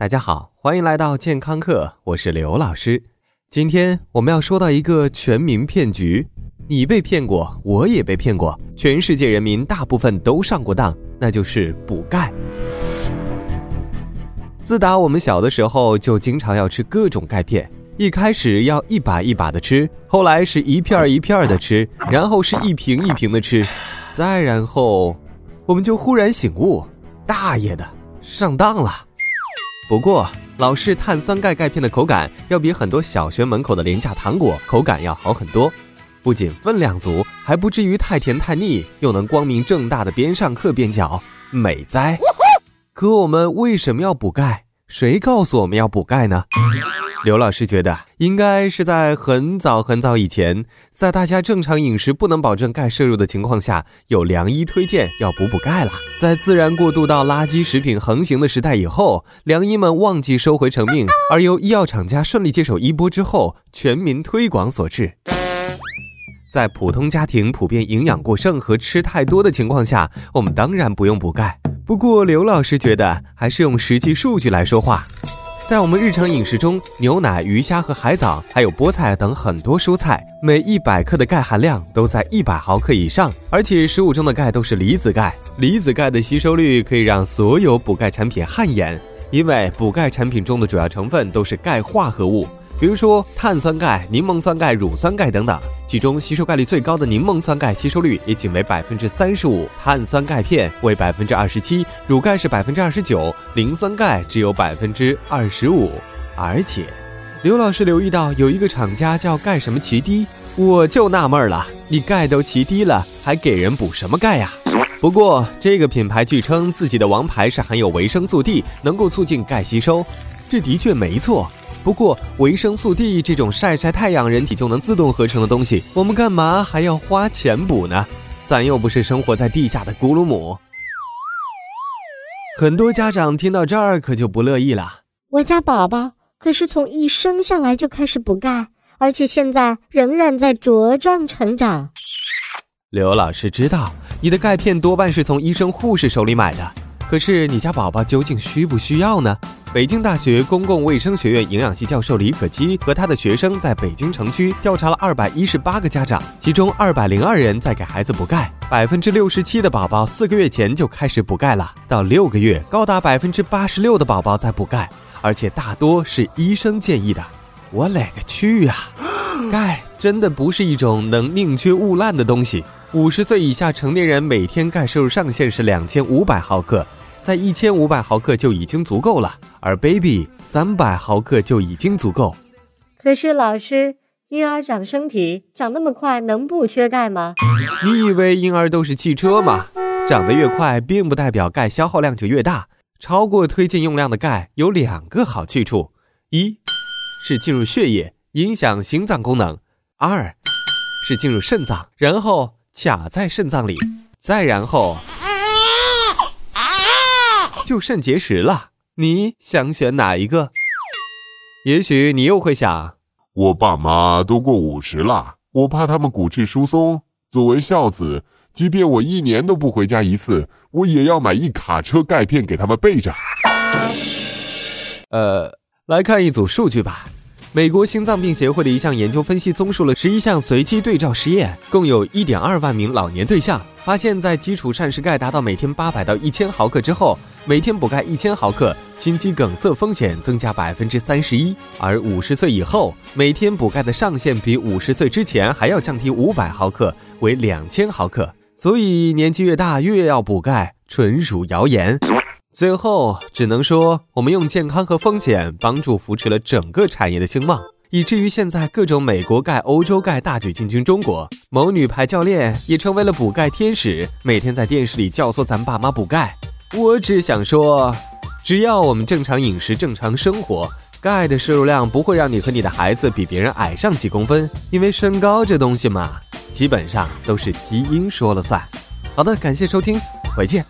大家好，欢迎来到健康课，我是刘老师。今天我们要说到一个全民骗局，你被骗过，我也被骗过，全世界人民大部分都上过当，那就是补钙。自打我们小的时候就经常要吃各种钙片，一开始要一把一把的吃，后来是一片一片的吃，然后是一瓶一瓶的吃，再然后，我们就忽然醒悟，大爷的，上当了。不过，老式碳酸钙钙片的口感要比很多小学门口的廉价糖果口感要好很多，不仅分量足，还不至于太甜太腻，又能光明正大的边上课边嚼，美哉！可我们为什么要补钙？谁告诉我们要补钙呢？刘老师觉得，应该是在很早很早以前，在大家正常饮食不能保证钙摄入的情况下，有良医推荐要补补钙了。在自然过渡到垃圾食品横行的时代以后，良医们忘记收回成命，而由医药厂家顺利接手衣钵之后，全民推广所致。在普通家庭普遍营养过剩和吃太多的情况下，我们当然不用补钙。不过，刘老师觉得还是用实际数据来说话。在我们日常饮食中，牛奶、鱼虾和海藻，还有菠菜等很多蔬菜，每一百克的钙含量都在一百毫克以上。而且食物中的钙都是离子钙，离子钙的吸收率可以让所有补钙产品汗颜，因为补钙产品中的主要成分都是钙化合物。比如说碳酸钙、柠檬酸钙、乳酸钙等等，其中吸收概率最高的柠檬酸钙吸收率也仅为百分之三十五，碳酸钙片为百分之二十七，乳钙是百分之二十九，磷酸钙只有百分之二十五。而且，刘老师留意到有一个厂家叫钙什么奇低，我就纳闷了，你钙都奇低了，还给人补什么钙呀？不过这个品牌据称自己的王牌是含有维生素 D，能够促进钙吸收，这的确没错。不过，维生素 D 这种晒晒太阳人体就能自动合成的东西，我们干嘛还要花钱补呢？咱又不是生活在地下的咕噜姆。很多家长听到这儿可就不乐意了。我家宝宝可是从一生下来就开始补钙，而且现在仍然在茁壮成长。刘老师知道，你的钙片多半是从医生护士手里买的，可是你家宝宝究竟需不需要呢？北京大学公共卫生学院营养系教授李可基和他的学生在北京城区调查了二百一十八个家长，其中二百零二人在给孩子补钙，百分之六十七的宝宝四个月前就开始补钙了，到六个月，高达百分之八十六的宝宝在补钙，而且大多是医生建议的。我勒个去啊！钙真的不是一种能宁缺毋滥的东西。五十岁以下成年人每天钙摄入上限是两千五百毫克。在一千五百毫克就已经足够了，而 baby 三百毫克就已经足够。可是老师，婴儿长身体长那么快，能不缺钙吗？你以为婴儿都是汽车吗？长得越快，并不代表钙消耗量就越大。超过推荐用量的钙有两个好去处：一是进入血液，影响心脏功能；二是进入肾脏，然后卡在肾脏里，再然后。就肾结石了，你想选哪一个？也许你又会想，我爸妈都过五十了，我怕他们骨质疏松。作为孝子，即便我一年都不回家一次，我也要买一卡车钙片给他们备着。呃，来看一组数据吧。美国心脏病协会的一项研究分析综述了十一项随机对照实验，共有一点二万名老年对象，发现，在基础膳食钙达到每天八百到一千毫克之后，每天补钙一千毫克，心肌梗塞风险增加百分之三十一；而五十岁以后，每天补钙的上限比五十岁之前还要降低五百毫克，为两千毫克。所以，年纪越大越要补钙，纯属谣言。最后只能说，我们用健康和风险帮助扶持了整个产业的兴旺，以至于现在各种美国钙、欧洲钙大举进军中国。某女排教练也成为了补钙天使，每天在电视里教唆咱爸妈补钙。我只想说，只要我们正常饮食、正常生活，钙的摄入量不会让你和你的孩子比别人矮上几公分。因为身高这东西嘛，基本上都是基因说了算。好的，感谢收听，回见。